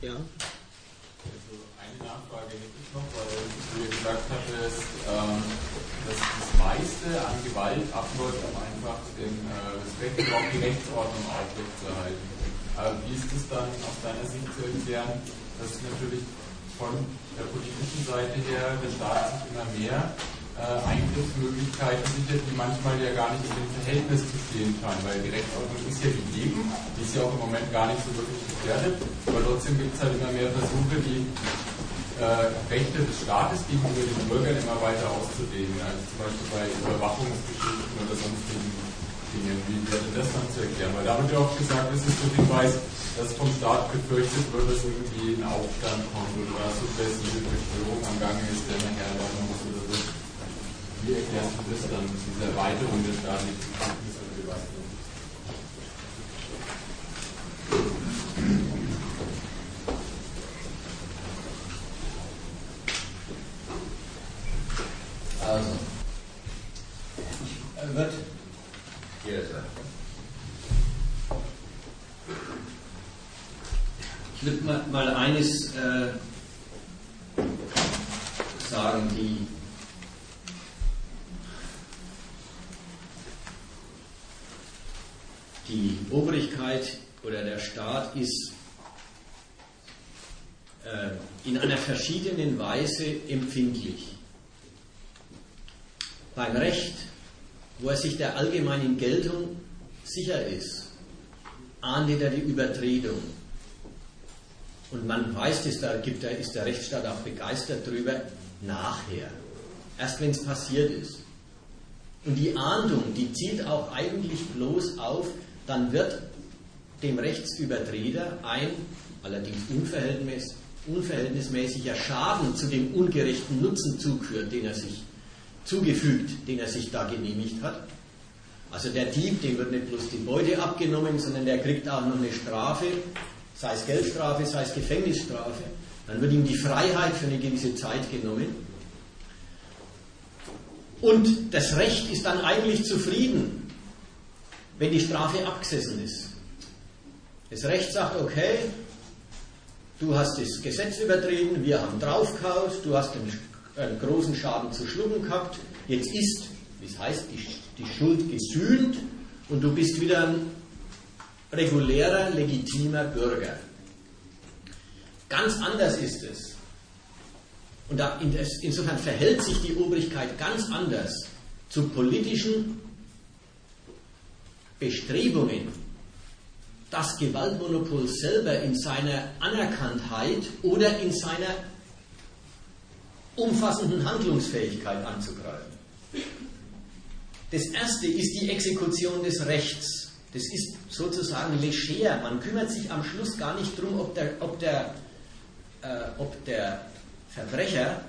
Ja. Also eine Nachfrage hätte ich noch, weil du ja gesagt hattest, ähm, dass das meiste an Gewalt abläuft, um einfach den äh, Respekt und auch die Rechtsordnung aufrechtzuerhalten. Wie ist es dann aus deiner Sicht zu erklären, dass natürlich von der politischen Seite her der Staat sich immer mehr Eingriffsmöglichkeiten sichert, die manchmal ja gar nicht in dem Verhältnis zu stehen scheinen, weil die Rechtsordnung ist ja gegeben, die ist ja auch im Moment gar nicht so wirklich gefährdet, aber trotzdem gibt es halt immer mehr Versuche, die äh, Rechte des Staates gegenüber den Bürgern immer weiter auszudehnen, also zum Beispiel bei Überwachungsgeschichten oder sonstigen Dingen. Wie wäre das dann zu erklären? Weil da wird ja auch gesagt, es ist so Hinweis, dass vom Staat befürchtet wird, dass irgendwie ein Aufstand kommt oder dass so eine Verschwörung am Gange ist, der man herleiten muss. Wie erklärst du das dann, diese Erweiterung der staatlichen und Beweisung? Also, ich würde hier sagen. Ich würde mal, mal eines äh, sagen, die die Obrigkeit oder der Staat ist äh, in einer Weise empfindlich. Beim Recht, wo er sich der allgemeinen Geltung sicher ist, ahndet er die Übertretung. Und man weiß, dass da gibt, da ist der Rechtsstaat auch begeistert darüber, nachher. Erst wenn es passiert ist. Und die Ahndung, die zielt auch eigentlich bloß auf, dann wird dem Rechtsübertreter ein, allerdings unverhältnismäßig, unverhältnismäßiger Schaden zu dem ungerechten Nutzen zuführt, den er sich zugefügt, den er sich da genehmigt hat. Also der Dieb, dem wird nicht bloß die Beute abgenommen, sondern der kriegt auch noch eine Strafe, sei es Geldstrafe, sei es Gefängnisstrafe. Dann wird ihm die Freiheit für eine gewisse Zeit genommen. Und das Recht ist dann eigentlich zufrieden, wenn die Strafe abgesessen ist. Das Recht sagt, okay, du hast das Gesetz übertreten, wir haben draufgehauen, du hast einen, großen Schaden zu schlucken gehabt, jetzt ist, wie es heißt, die, die Schuld gesühnt und du bist wieder ein regulärer, legitimer Bürger. Ganz anders ist es. Und insofern verhält sich die Obrigkeit ganz anders zu politischen Bestrebungen, das Gewaltmonopol selber in seiner Anerkanntheit oder in seiner umfassenden Handlungsfähigkeit anzugreifen. Das erste ist die Exekution des Rechts. Das ist sozusagen leger. Man kümmert sich am Schluss gar nicht darum, ob der, ob der, äh, ob der Verbrecher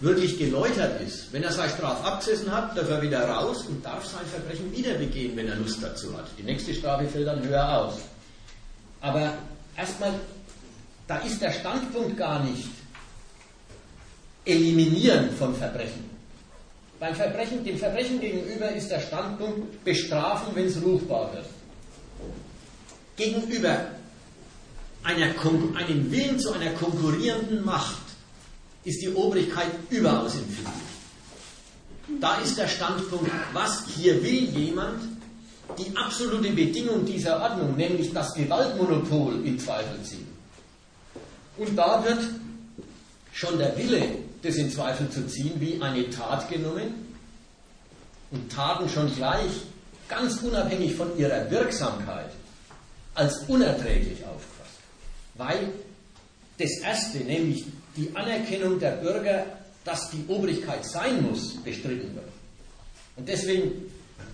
wirklich geläutert ist. Wenn er seine Strafe abgesessen hat, darf er wieder raus und darf sein Verbrechen wieder begehen, wenn er Lust dazu hat. Die nächste Strafe fällt dann höher aus. Aber erstmal, da ist der Standpunkt gar nicht Eliminieren von Verbrechen. Beim Verbrechen, dem Verbrechen gegenüber ist der Standpunkt Bestrafen, wenn es ruchbar wird. Gegenüber einer, einem Willen zu einer konkurrierenden Macht ist die Obrigkeit überaus empfindlich. Da ist der Standpunkt, was hier will jemand, die absolute Bedingung dieser Ordnung, nämlich das Gewaltmonopol in Zweifel ziehen. Und da wird schon der Wille, das in Zweifel zu ziehen, wie eine Tat genommen und Taten schon gleich, ganz unabhängig von ihrer Wirksamkeit, als unerträglich aufgefasst. Weil das Erste, nämlich die Anerkennung der Bürger, dass die Obrigkeit sein muss, bestritten wird. Und deswegen,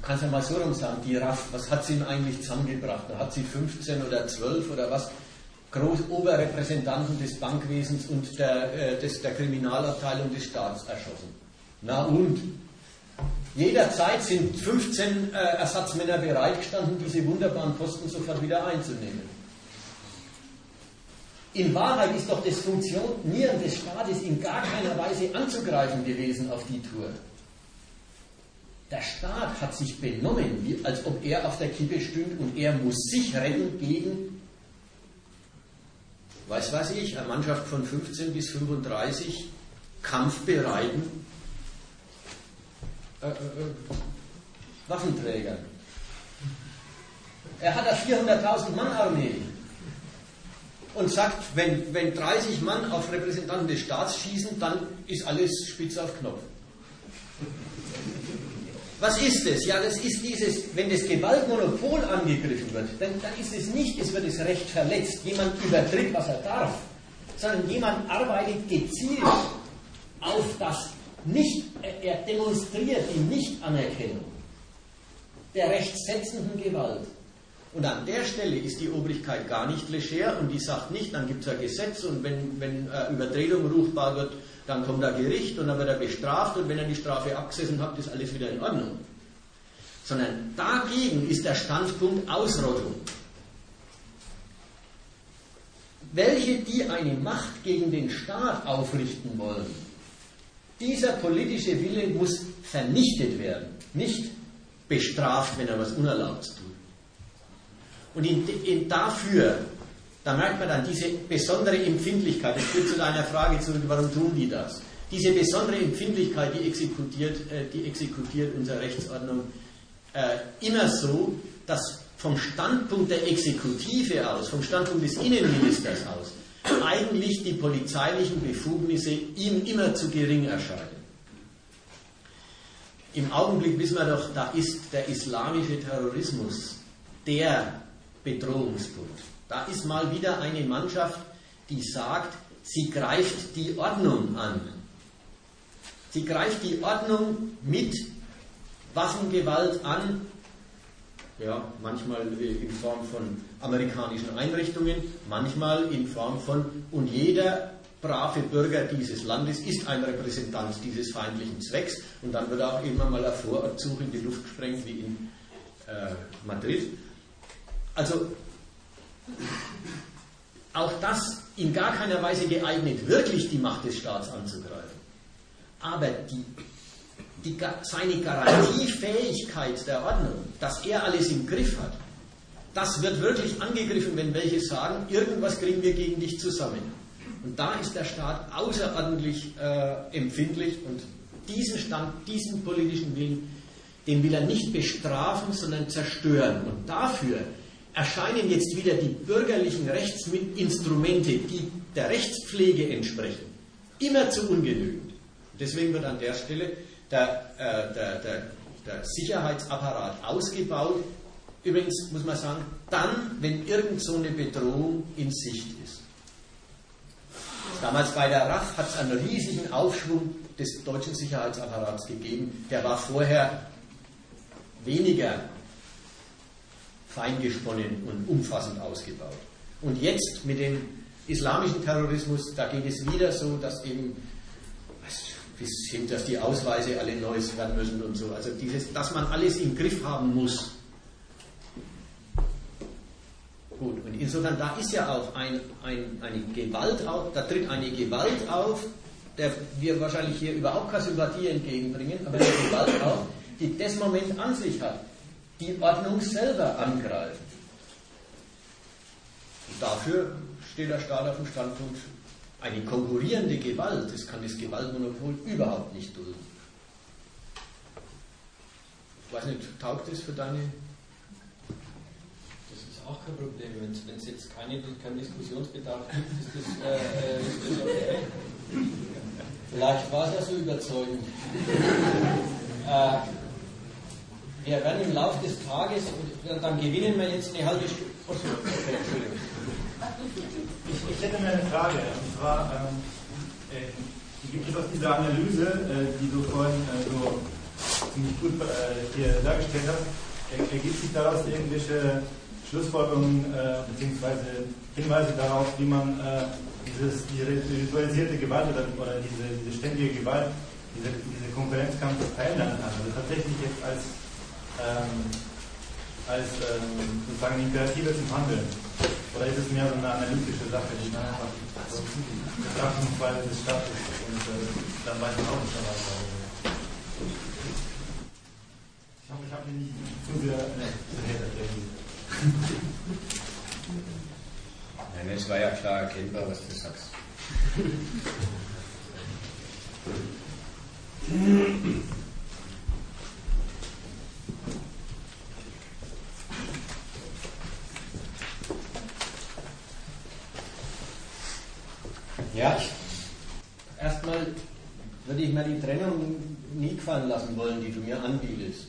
kannst du ja mal so rum sagen, die RAF, was hat sie ihm eigentlich zusammengebracht? Da hat sie 15 oder 12 oder was Groß Oberrepräsentanten des Bankwesens und der, äh, des, der Kriminalabteilung des Staates erschossen. Na und? Jederzeit sind 15 äh, Ersatzmänner bereitgestanden, diese wunderbaren Posten sofort wieder einzunehmen. In Wahrheit ist doch das Funktionieren des Staates in gar keiner Weise anzugreifen gewesen auf die Tour. Der Staat hat sich benommen, wie, als ob er auf der Kippe stünde und er muss sich retten gegen weiß weiß ich, eine Mannschaft von 15 bis 35 kampfbereiten äh, äh, äh, Waffenträgern. Er hat eine 400.000 Mann Armee und sagt, wenn, wenn 30 Mann auf Repräsentanten des Staats schießen, dann ist alles spitz auf Knopf. Was ist es? Ja, das ist dieses, wenn das Gewaltmonopol angegriffen wird, dann, dann ist es nicht, es wird das Recht verletzt, jemand übertritt, was er darf, sondern jemand arbeitet gezielt auf das nicht, er demonstriert die Nichtanerkennung der rechtssetzenden Gewalt. Und an der Stelle ist die Obrigkeit gar nicht leger und die sagt nicht, dann gibt es ein Gesetz und wenn, wenn äh, Übertretung ruchbar wird, dann kommt ein Gericht und dann wird er bestraft und wenn er die Strafe abgesessen hat, ist alles wieder in Ordnung. Sondern dagegen ist der Standpunkt Ausrottung. Welche, die eine Macht gegen den Staat aufrichten wollen, dieser politische Wille muss vernichtet werden, nicht bestraft, wenn er was Unerlaubtes tut. Und in, in dafür, da merkt man dann diese besondere Empfindlichkeit, das führt zu deiner Frage zurück, warum tun die das? Diese besondere Empfindlichkeit, die exekutiert, äh, die exekutiert unsere Rechtsordnung äh, immer so, dass vom Standpunkt der Exekutive aus, vom Standpunkt des Innenministers aus, eigentlich die polizeilichen Befugnisse ihm immer zu gering erscheinen. Im Augenblick wissen wir doch, da ist der islamische Terrorismus der Bedrohungspunkt. Da ist mal wieder eine Mannschaft, die sagt, sie greift die Ordnung an. Sie greift die Ordnung mit Waffengewalt an, ja, manchmal in Form von amerikanischen Einrichtungen, manchmal in Form von, und jeder brave Bürger dieses Landes ist ein Repräsentant dieses feindlichen Zwecks und dann wird auch immer mal ein Vorortzug in die Luft gesprengt wie in äh, Madrid. Also auch das in gar keiner Weise geeignet, wirklich die Macht des Staats anzugreifen. Aber die, die, seine Garantiefähigkeit der Ordnung, dass er alles im Griff hat, das wird wirklich angegriffen, wenn welche sagen, irgendwas kriegen wir gegen dich zusammen. Und da ist der Staat außerordentlich äh, empfindlich und diesen Stand, diesen politischen Willen, den will er nicht bestrafen, sondern zerstören. Und dafür erscheinen jetzt wieder die bürgerlichen Rechtsinstrumente, die der Rechtspflege entsprechen, immer zu ungenügend. Deswegen wird an der Stelle der, äh, der, der, der Sicherheitsapparat ausgebaut. Übrigens muss man sagen, dann, wenn irgend so eine Bedrohung in Sicht ist. Damals bei der RAF hat es einen riesigen Aufschwung des deutschen Sicherheitsapparats gegeben. Der war vorher weniger feingesponnen und umfassend ausgebaut. Und jetzt mit dem islamischen Terrorismus, da geht es wieder so, dass eben bis hin, dass die Ausweise alle neu werden müssen und so. Also dieses, dass man alles im Griff haben muss. Gut, und insofern, da ist ja auch ein, ein, eine Gewalt auf, da tritt eine Gewalt auf, der wir wahrscheinlich hier überhaupt keine Sympathie entgegenbringen, aber eine Gewalt auf, die das Moment an sich hat die Ordnung selber angreifen. Und dafür steht der Staat auf dem Standpunkt, eine konkurrierende Gewalt, das kann das Gewaltmonopol überhaupt nicht dulden. Ich weiß nicht, taugt das für deine. Das ist auch kein Problem. Wenn es jetzt keine, keinen Diskussionsbedarf gibt, ist das, äh, ist das okay. Vielleicht war es ja so überzeugend. äh, wir werden im Laufe des Tages, dann gewinnen wir jetzt eine halbe Stunde. Okay, Entschuldigung. Ich, ich, hätte mir eine Frage, und zwar ähm, äh, gibt es aus dieser Analyse, äh, die du vorhin äh, so ziemlich gut äh, hier dargestellt hast, ergibt sich daraus irgendwelche Schlussfolgerungen äh, bzw. Hinweise darauf, wie man äh, dieses, die ritualisierte Gewalt oder, oder diese, diese ständige Gewalt, diese, diese Konkurrenzkampf verändern kann. Also tatsächlich jetzt als ähm, als ähm, sozusagen Imperative zum Handeln? Oder ist es mehr so eine analytische Sache, die dann einfach so Betrachtungsweise des Staates und äh, dann weiß man auch nicht mehr weiter? Ich hoffe, ich habe mich nicht zu sehr. Ne, sehr Nein, es war ja klar erkennbar, was du sagst. Ja, erstmal würde ich mir die Trennung nie gefallen lassen wollen, die du mir anbietest.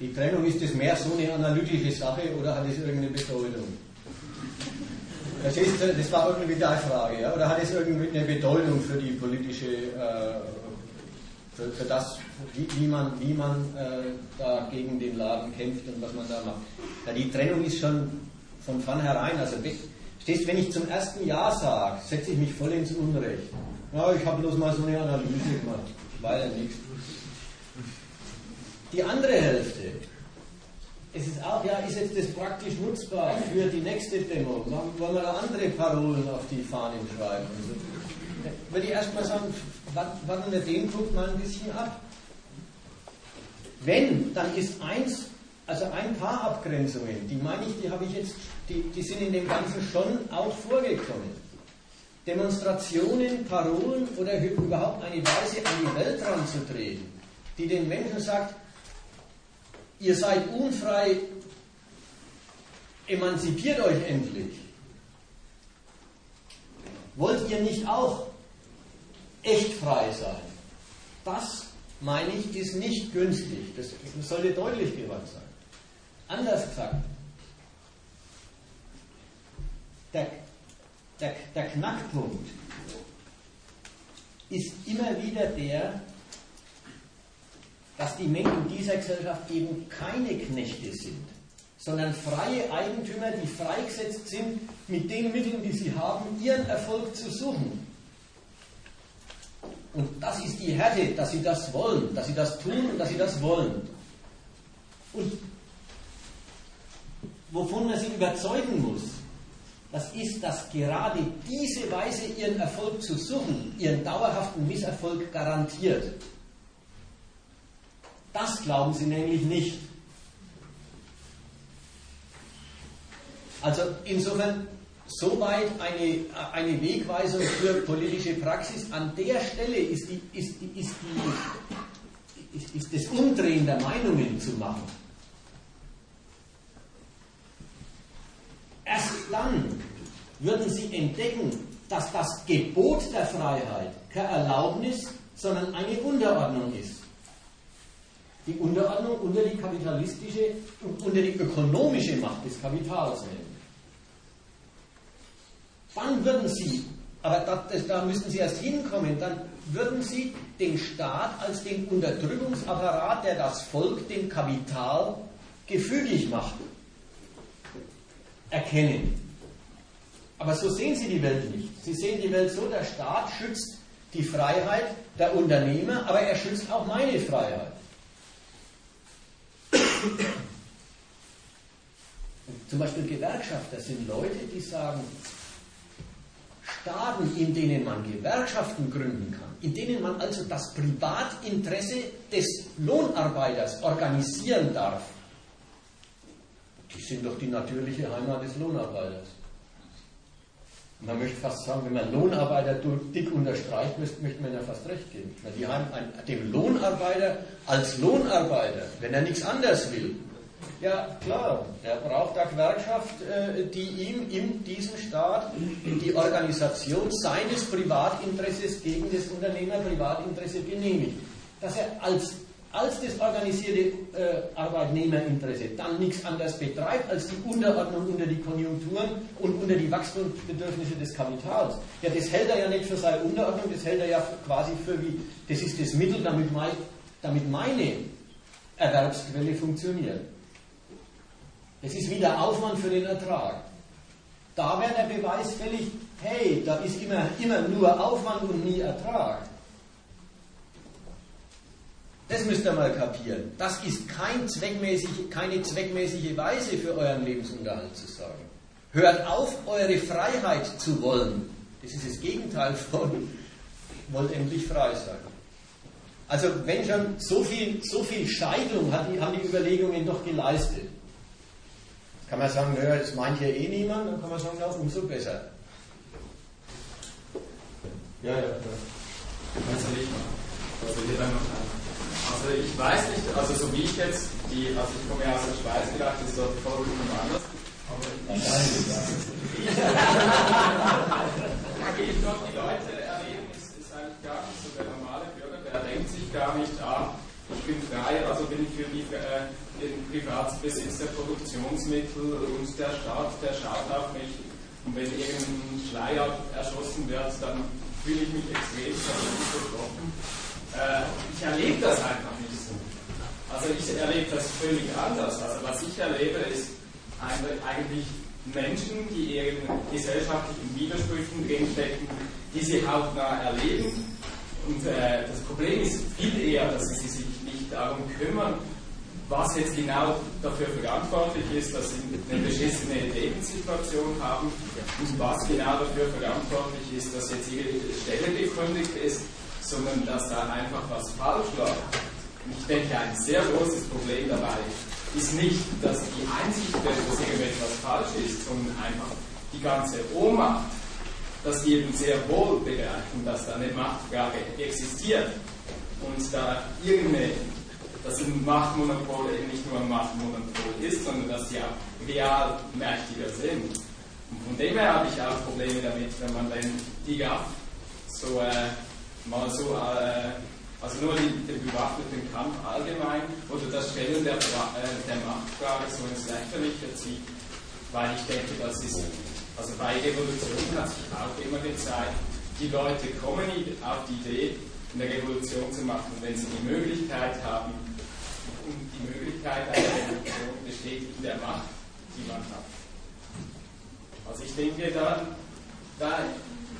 Die Trennung, ist das mehr so eine analytische Sache oder hat es irgendeine Bedeutung? Das, ist, das war irgendwie deine Frage, ja? oder hat es irgendwie eine Bedeutung für die politische, äh, für, für, das, wie, wie man, wie man äh, da gegen den Laden kämpft und was man da macht? Ja, die Trennung ist schon von vornherein, also stehst, wenn ich zum ersten Ja sage, setze ich mich voll ins Unrecht. Ja, ich habe bloß mal so eine Analyse gemacht, war ja nichts. Die andere Hälfte, es ist auch, ja, ist jetzt das praktisch nutzbar für die nächste Demo? Wollen wir da andere Parolen auf die Fahnen schreiben? Also, würde ich erstmal sagen, warten wir den Punkt mal ein bisschen ab. Wenn, dann ist eins, also ein paar Abgrenzungen, die meine ich, die habe ich jetzt, die, die sind in dem Ganzen schon auch vorgekommen. Demonstrationen, Parolen oder überhaupt eine Weise an die Welt ranzutreten, die den Menschen sagt, ihr seid unfrei, emanzipiert euch endlich. Wollt ihr nicht auch echt frei sein? Das, meine ich, ist nicht günstig. Das sollte deutlich geworden sein. Anders gesagt, der, der, der Knackpunkt ist immer wieder der, dass die Menschen dieser Gesellschaft eben keine Knechte sind, sondern freie Eigentümer, die freigesetzt sind, mit den Mitteln, die sie haben, ihren Erfolg zu suchen. Und das ist die Härte, dass sie das wollen, dass sie das tun und dass sie das wollen. Und wovon man sie überzeugen muss, das ist, dass gerade diese Weise, ihren Erfolg zu suchen, ihren dauerhaften Misserfolg garantiert. Das glauben sie nämlich nicht. Also insofern soweit eine, eine Wegweisung für politische Praxis. An der Stelle ist, die, ist, die, ist, die, ist, ist das Umdrehen der Meinungen zu machen. Erst dann würden sie entdecken, dass das Gebot der Freiheit keine Erlaubnis, sondern eine Unterordnung ist die Unterordnung unter die kapitalistische und unter die ökonomische Macht des Kapitals. Dann würden Sie, aber das, da müssten Sie erst hinkommen, dann würden Sie den Staat als den Unterdrückungsapparat, der das Volk dem Kapital gefügig macht, erkennen. Aber so sehen Sie die Welt nicht. Sie sehen die Welt so, der Staat schützt die Freiheit der Unternehmer, aber er schützt auch meine Freiheit. Zum Beispiel Gewerkschafter sind Leute, die sagen, Staaten, in denen man Gewerkschaften gründen kann, in denen man also das Privatinteresse des Lohnarbeiters organisieren darf, die sind doch die natürliche Heimat des Lohnarbeiters. Man möchte fast sagen, wenn man Lohnarbeiter dick unterstreicht, möchte man ja fast recht geben. Die haben dem Lohnarbeiter als Lohnarbeiter, wenn er nichts anderes will, ja klar, er braucht eine Gewerkschaft, äh, die ihm in diesem Staat die Organisation seines Privatinteresses gegen das Unternehmerprivatinteresse genehmigt. Dass er als als das organisierte äh, Arbeitnehmerinteresse dann nichts anderes betreibt als die Unterordnung unter die Konjunkturen und unter die Wachstumsbedürfnisse des Kapitals. Ja, das hält er ja nicht für seine Unterordnung, das hält er ja quasi für wie, das ist das Mittel, damit, mein, damit meine Erwerbsquelle funktioniert. Es ist wieder Aufwand für den Ertrag. Da wäre der Beweis fällig, hey, da ist immer, immer nur Aufwand und nie Ertrag. Das müsst ihr mal kapieren. Das ist kein zweckmäßig, keine zweckmäßige Weise für euren Lebensunterhalt zu sorgen. Hört auf, eure Freiheit zu wollen. Das ist das Gegenteil von wollt endlich frei sein. Also wenn schon so viel, so viel Scheidung hat, haben die Überlegungen doch geleistet. Kann man sagen, naja, das meint hier eh niemand, dann kann man sagen, ja, umso besser. Ja, ja, ja. Also ich, also hier dann noch ein. Also ich weiß nicht, also so wie ich jetzt, die, also ich komme ja aus der Schweiz, vielleicht ist dort vollkommen anders. Aber ich, ich dort die Leute erleben, ist, ist eigentlich gar nicht so der normale Bürger, der denkt sich gar nicht, ah, ich bin frei, also bin ich für die, äh, den Privatbesitz der Produktionsmittel und der Staat, der schaut auf mich. Und wenn irgendein Schleier erschossen wird, dann fühle ich mich extrem betroffen. Äh, ich erlebe das einfach nicht so. Also ich erlebe das völlig anders. Also was ich erlebe, ist eigentlich Menschen, die ihren gesellschaftlichen Widersprüchen drinstecken, die sie hautnah erleben. Und äh, das Problem ist viel eher, dass sie sich nicht darum kümmern, was jetzt genau dafür verantwortlich ist, dass sie eine beschissene Lebenssituation haben und was genau dafür verantwortlich ist, dass jetzt ihre Stelle gekündigt ist, sondern dass da einfach was falsch läuft. Und ich denke, ein sehr großes Problem dabei ist nicht, dass die Einsicht ist, dass irgendetwas falsch ist, sondern einfach die ganze Ohnmacht, dass die eben sehr wohl begreifen, dass da eine Machtfrage existiert und da irgendeine dass ein Machtmonopol eben nicht nur ein Machtmonopol ist, sondern dass sie auch real mächtiger sind. Und von dem her habe ich auch Probleme damit, wenn man dann die GAF so äh, mal so, äh, also nur die, den bewaffneten Kampf allgemein oder das Stellen der, äh, der Machtfrage so ins Lächerliche zieht, weil ich denke, das ist, also bei Revolution hat sich auch immer gezeigt, die Leute kommen auf die Idee, eine Revolution zu machen, wenn sie die Möglichkeit haben, und die Möglichkeit einer Revolution besteht in der Macht, die man hat. Also ich denke, da, da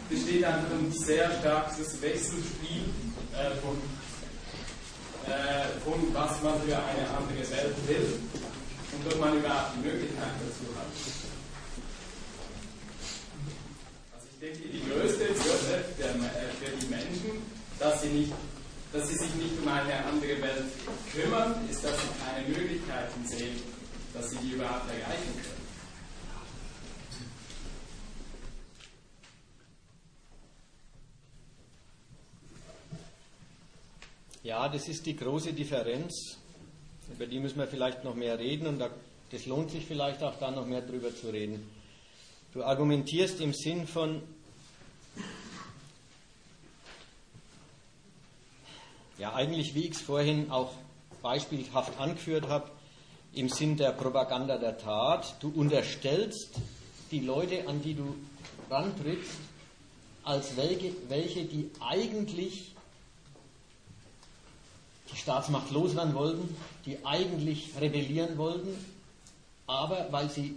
besteht einfach ein sehr starkes Wechselspiel äh, von, äh, von was man für eine andere Welt will und ob man überhaupt die Möglichkeit dazu hat. Also ich denke, die größte Hürde für die Menschen, dass sie nicht dass sie sich nicht um eine andere Welt kümmern, ist, dass sie keine Möglichkeiten sehen, dass sie die überhaupt erreichen können. Ja, das ist die große Differenz. Über die müssen wir vielleicht noch mehr reden und das lohnt sich vielleicht auch da noch mehr drüber zu reden. Du argumentierst im Sinn von, ja eigentlich, wie ich es vorhin auch beispielhaft angeführt habe, im Sinn der Propaganda der Tat. Du unterstellst die Leute, an die du rantrittst, als welche, welche die eigentlich die Staatsmacht loswerden wollten, die eigentlich rebellieren wollten, aber weil sie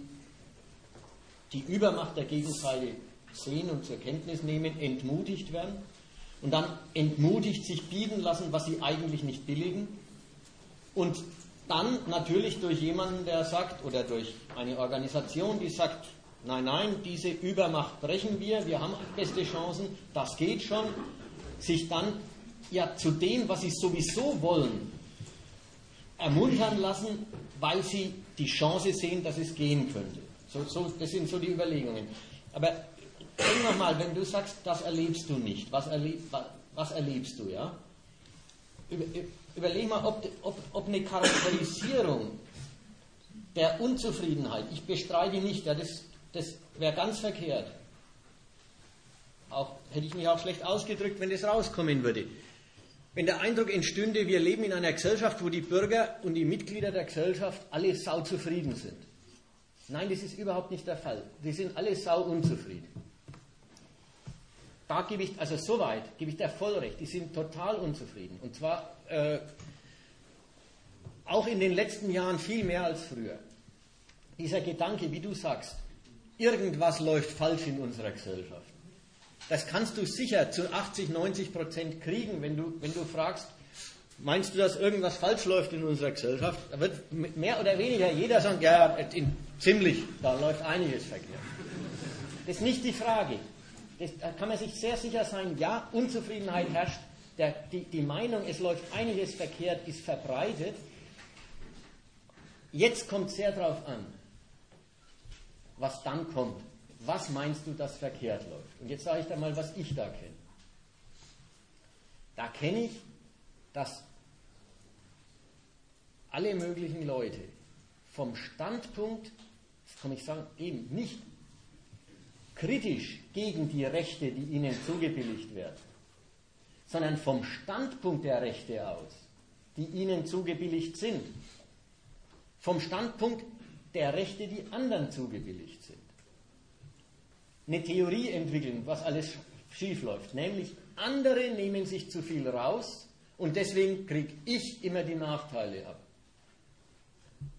die Übermacht der Gegenseite sehen und zur Kenntnis nehmen, entmutigt werden und dann entmutigt sich bieten lassen, was sie eigentlich nicht billigen. Und dann natürlich durch jemanden, der sagt, oder durch eine Organisation, die sagt, nein, nein, diese Übermacht brechen wir, wir haben beste Chancen, das geht schon, sich dann ja zu dem, was sie sowieso wollen, ermuntern lassen, weil sie die Chance sehen, dass es gehen könnte. So, so, das sind so die Überlegungen. Aber Denk nochmal, wenn du sagst, das erlebst du nicht, was, erleb, was erlebst du, ja? Über, überleg mal, ob, ob, ob eine Charakterisierung der Unzufriedenheit, ich bestreite nicht, ja, das, das wäre ganz verkehrt. Auch, hätte ich mich auch schlecht ausgedrückt, wenn das rauskommen würde. Wenn der Eindruck entstünde, wir leben in einer Gesellschaft, wo die Bürger und die Mitglieder der Gesellschaft alle sauzufrieden sind. Nein, das ist überhaupt nicht der Fall. Die sind alle sau unzufrieden. Da gebe ich, also soweit, gebe ich dir voll recht, die sind total unzufrieden. Und zwar äh, auch in den letzten Jahren viel mehr als früher. Dieser Gedanke, wie du sagst, irgendwas läuft falsch in unserer Gesellschaft. Das kannst du sicher zu 80, 90 Prozent kriegen, wenn du, wenn du fragst, meinst du, dass irgendwas falsch läuft in unserer Gesellschaft? Da wird mehr oder weniger jeder sagen, ja, ziemlich, da läuft einiges verkehrt. Das ist nicht die Frage das, da kann man sich sehr sicher sein, ja, Unzufriedenheit herrscht, der, die, die Meinung, es läuft einiges verkehrt, ist verbreitet. Jetzt kommt sehr darauf an, was dann kommt. Was meinst du, dass verkehrt läuft? Und jetzt sage ich da mal, was ich da kenne. Da kenne ich, dass alle möglichen Leute vom Standpunkt, das kann ich sagen, eben nicht kritisch gegen die Rechte, die ihnen zugebilligt werden, sondern vom Standpunkt der Rechte aus, die ihnen zugebilligt sind, vom Standpunkt der Rechte, die anderen zugebilligt sind, eine Theorie entwickeln, was alles schief läuft, nämlich andere nehmen sich zu viel raus und deswegen kriege ich immer die Nachteile ab.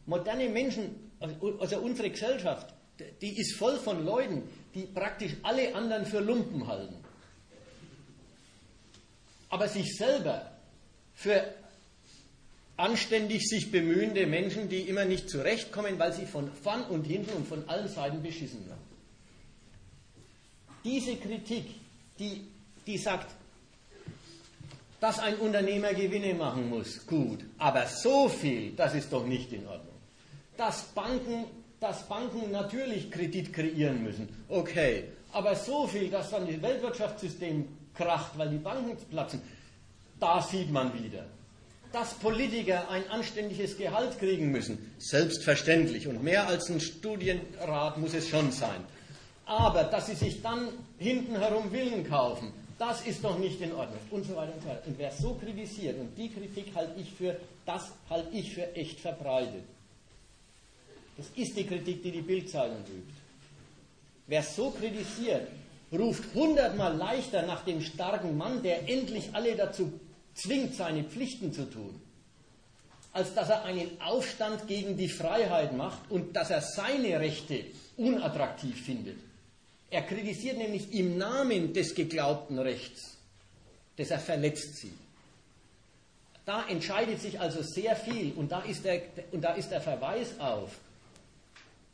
Moderne Menschen, also unsere Gesellschaft, die ist voll von Leuten, die praktisch alle anderen für Lumpen halten. Aber sich selber für anständig sich bemühende Menschen, die immer nicht zurechtkommen, weil sie von vorn und hinten und von allen Seiten beschissen werden. Diese Kritik, die, die sagt, dass ein Unternehmer Gewinne machen muss, gut, aber so viel, das ist doch nicht in Ordnung. Dass Banken dass Banken natürlich Kredit kreieren müssen. Okay, aber so viel, dass dann das Weltwirtschaftssystem kracht, weil die Banken platzen, da sieht man wieder. Dass Politiker ein anständiges Gehalt kriegen müssen, selbstverständlich. Und mehr als ein Studienrat muss es schon sein. Aber dass sie sich dann hinten herum Willen kaufen, das ist doch nicht in Ordnung. Und so weiter und so weiter. Und wer so kritisiert, und die Kritik halte ich für, das halte ich für echt verbreitet. Das ist die Kritik, die die Bildzeitung übt. Wer so kritisiert, ruft hundertmal leichter nach dem starken Mann, der endlich alle dazu zwingt, seine Pflichten zu tun, als dass er einen Aufstand gegen die Freiheit macht und dass er seine Rechte unattraktiv findet. Er kritisiert nämlich im Namen des geglaubten Rechts, das er verletzt sieht. Da entscheidet sich also sehr viel und da ist der, und da ist der Verweis auf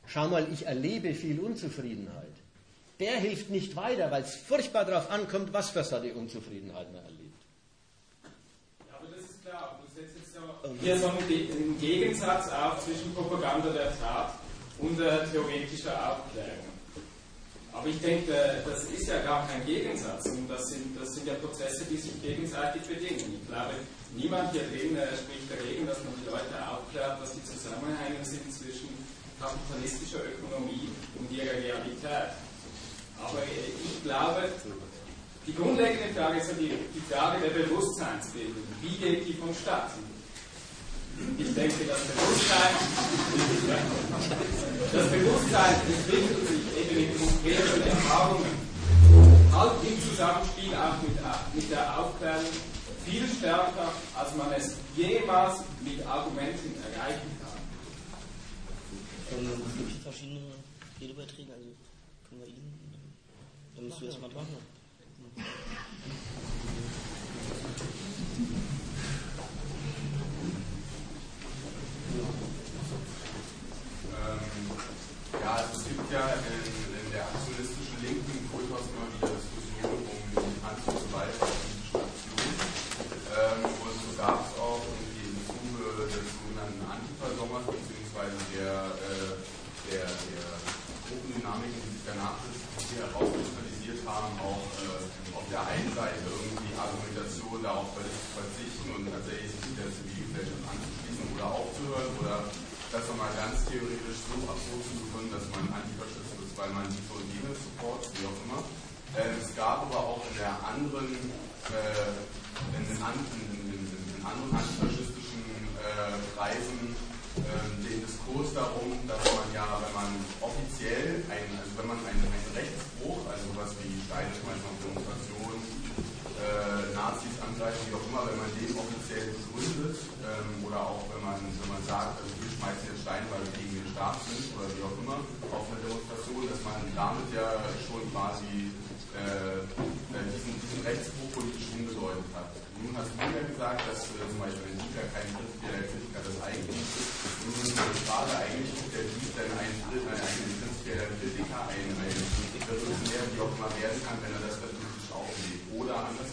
Schau mal, ich erlebe viel Unzufriedenheit. Der hilft nicht weiter, weil es furchtbar darauf ankommt, was für so die Unzufriedenheit man erlebt. Ja, aber das ist klar. Du setzt jetzt ja hier so einen Gegensatz auf zwischen Propaganda der Tat und äh, theoretischer Aufklärung. Aber ich denke, das ist ja gar kein Gegensatz. Und das sind, das sind ja Prozesse, die sich gegenseitig bedingen. Ich glaube, niemand hier drin äh, spricht dagegen, dass man die Leute aufklärt, was die Zusammenhänge sind zwischen kapitalistischer Ökonomie und ihrer Realität. Aber ich glaube, die grundlegende Frage ist ja die, die Frage der Bewusstseinsbildung. Wie geht die vonstatten? Ich denke, das Bewusstsein, das Bewusstsein entwickelt sich eben in konkreten Erfahrungen, halt im Zusammenspiel auch mit, mit der Aufklärung viel stärker, als man es jemals mit Argumenten erreichen kann. Es gibt verschiedene Redebeiträge, also können wir ihn. Dann musst du erstmal dran. Ähm,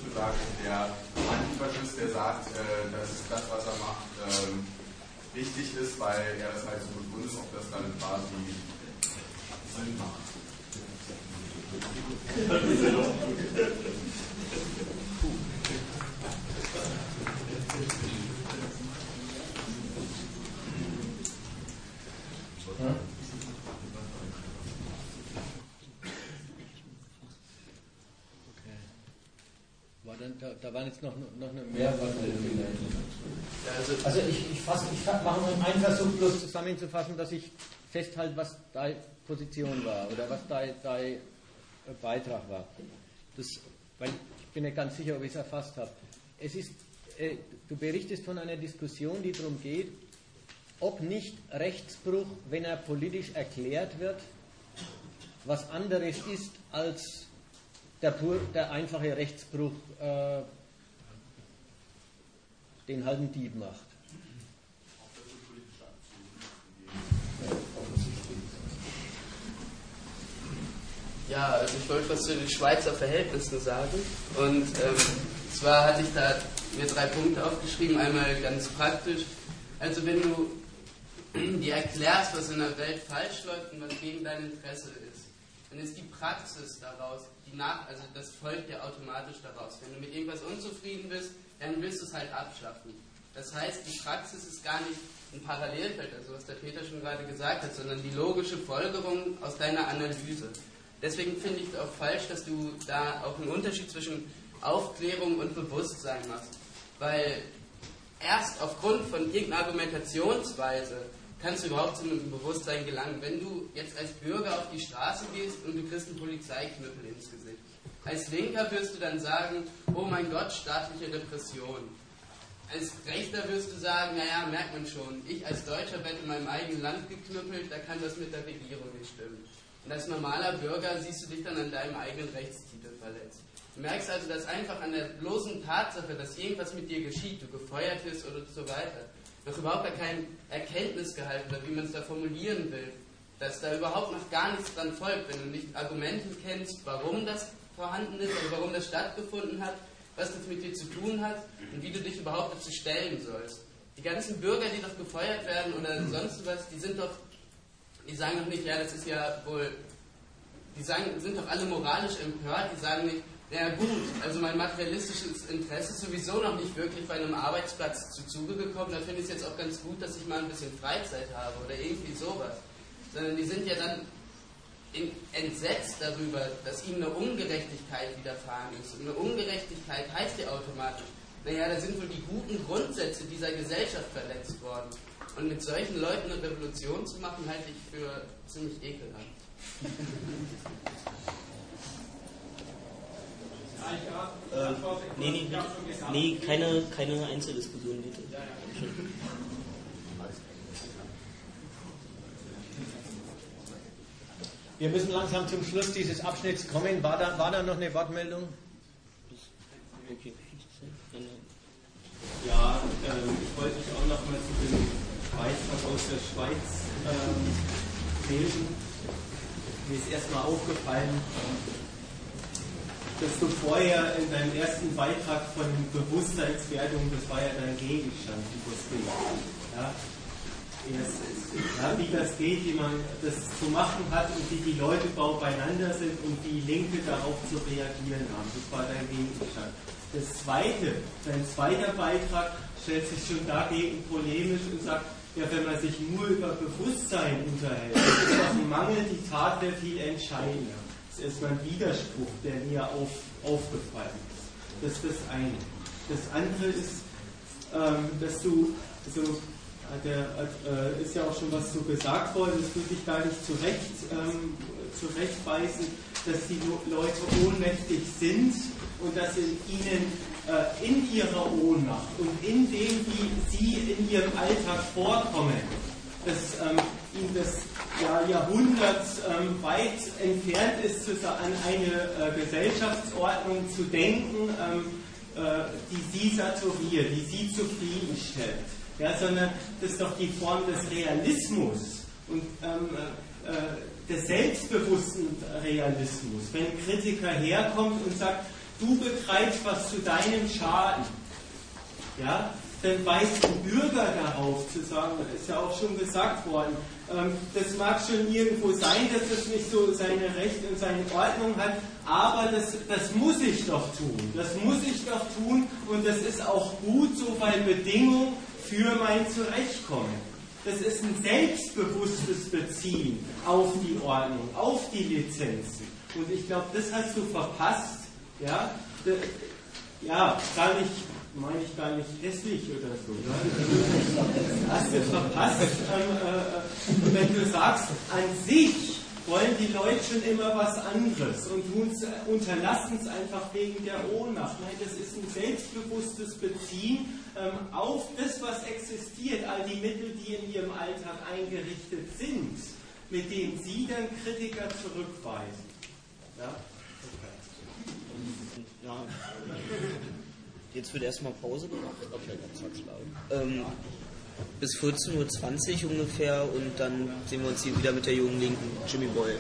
gesagt, der Antifaschist, der sagt, äh, dass das, was er macht, äh, richtig ist, weil er das halt so begründet, ob das dann quasi War dann, da, da waren jetzt noch, noch eine mehr. Also, Also ich, ich, fass, ich mache noch einen Versuch bloß zusammenzufassen, dass ich festhalte, was deine Position war oder was dein, dein Beitrag war. Das, weil ich bin nicht ganz sicher, ob ich es erfasst habe. Es ist, äh, du berichtest von einer Diskussion, die darum geht, ob nicht Rechtsbruch, wenn er politisch erklärt wird, was anderes ist als der, pur, der einfache Rechtsbruch, äh, den ein Dieb macht. Ja, also ich wollte was zu den Schweizer Verhältnissen sagen. Und ähm, zwar hatte ich da mir drei Punkte aufgeschrieben. Einmal ganz praktisch. Also wenn du dir erklärst, was in der Welt falsch läuft und was gegen dein Interesse ist, dann ist die Praxis daraus, die nach, also das folgt ja automatisch daraus. Wenn du mit irgendwas unzufrieden bist, dann willst du es halt abschaffen. Das heißt, die Praxis ist gar nicht ein Parallelfeld, also was der Peter schon gerade gesagt hat, sondern die logische Folgerung aus deiner Analyse. Deswegen finde ich es auch falsch, dass du da auch einen Unterschied zwischen Aufklärung und Bewusstsein machst. Weil erst aufgrund von irgendeiner Argumentationsweise kannst du überhaupt zu einem Bewusstsein gelangen. Wenn du jetzt als Bürger auf die Straße gehst und du kriegst einen Polizeiknüppel ins Gesicht. Als Linker wirst du dann sagen, oh mein Gott, staatliche Repression. Als Rechter wirst du sagen, naja, merkt man schon, ich als Deutscher werde in meinem eigenen Land geknüppelt, da kann das mit der Regierung nicht stimmen. Und als normaler Bürger siehst du dich dann an deinem eigenen Rechtstitel verletzt. Du merkst also, dass einfach an der bloßen Tatsache, dass irgendwas mit dir geschieht, du gefeuert wirst oder so weiter, noch überhaupt gar kein Erkenntnisgehalt oder wie man es da formulieren will, dass da überhaupt noch gar nichts dran folgt, wenn du nicht Argumente kennst, warum das vorhanden ist, also warum das stattgefunden hat, was das mit dir zu tun hat und wie du dich überhaupt dazu stellen sollst. Die ganzen Bürger, die doch gefeuert werden oder sonst was, die sind doch die sagen doch nicht, ja, das ist ja wohl, die sagen, sind doch alle moralisch empört, die sagen nicht, naja gut, also mein materialistisches Interesse ist sowieso noch nicht wirklich bei einem Arbeitsplatz zu Zuge gekommen, da finde ich es jetzt auch ganz gut, dass ich mal ein bisschen Freizeit habe oder irgendwie sowas. Sondern die sind ja dann entsetzt darüber, dass ihnen eine Ungerechtigkeit widerfahren ist. Und eine Ungerechtigkeit heißt ja automatisch, naja, da sind wohl die guten Grundsätze dieser Gesellschaft verletzt worden. Und mit solchen Leuten eine Revolution zu machen, halte ich für ziemlich ekelhaft. Äh, nee, nee, nee, keine, keine Einzeldiskussion bitte. Wir müssen langsam zum Schluss dieses Abschnitts kommen. War da, war da noch eine Wortmeldung? Okay. Ja, ähm, ich wollte mich auch noch mal zu dem Beitrag aus der Schweiz ähm, melden. Mir ist erstmal aufgefallen, dass du vorher in deinem ersten Beitrag von Bewusstseinswertung, das war ja dein Gegenstand, das geht. Ja? Ja, wie das geht, wie man das zu machen hat und wie die Leute beieinander sind und wie Linke darauf zu reagieren haben. Das war dein Gegenstand. Das zweite, dein zweiter Beitrag stellt sich schon dagegen polemisch und sagt, ja, wenn man sich nur über Bewusstsein unterhält, das ist ein Mangel, die Tat wäre viel entscheidender. Das ist erstmal ein Widerspruch, der mir auf, aufgefallen ist. Das ist das eine. Das andere ist, ähm, dass du, also, der, äh, ist ja auch schon was so gesagt worden, das würde ich gar nicht zurecht, ähm, zurechtweisen, dass die Leute ohnmächtig sind und dass in ihnen äh, in ihrer Ohnmacht und in dem, wie sie in ihrem Alltag vorkommen, dass ähm, ihnen das ja, Jahrhundert ähm, weit entfernt ist, an eine äh, Gesellschaftsordnung zu denken, ähm, äh, die sie saturiert, die sie zufriedenstellt. Ja, sondern das ist doch die Form des Realismus und ähm, äh, des selbstbewussten Realismus. Wenn ein Kritiker herkommt und sagt, du betreibst was zu deinem Schaden, ja, dann weist ein Bürger darauf zu sagen, ist ja auch schon gesagt worden, das mag schon irgendwo sein, dass das nicht so seine Rechte und seine Ordnung hat, aber das, das muss ich doch tun. Das muss ich doch tun und das ist auch gut so, weil Bedingung für mein Zurechtkommen. Das ist ein selbstbewusstes Beziehen auf die Ordnung, auf die Lizenzen. Und ich glaube, das hast du verpasst. Ja, ja gar nicht, meine ich gar nicht hässlich oder so. Ne? Hast du verpasst, ähm, äh, wenn du sagst, an sich wollen die Leute schon immer was anderes und unterlassen es einfach wegen der Ohnmacht. Nein, das ist ein selbstbewusstes Beziehen ähm, auf das, was existiert, all die Mittel, die in ihrem Alltag eingerichtet sind, mit denen sie dann Kritiker zurückweisen. Ja? Okay. ja. Jetzt wird erstmal Pause gemacht. Ähm, bis 14.20 Uhr ungefähr und dann sehen wir uns hier wieder mit der jungen Linken, Jimmy Boyle.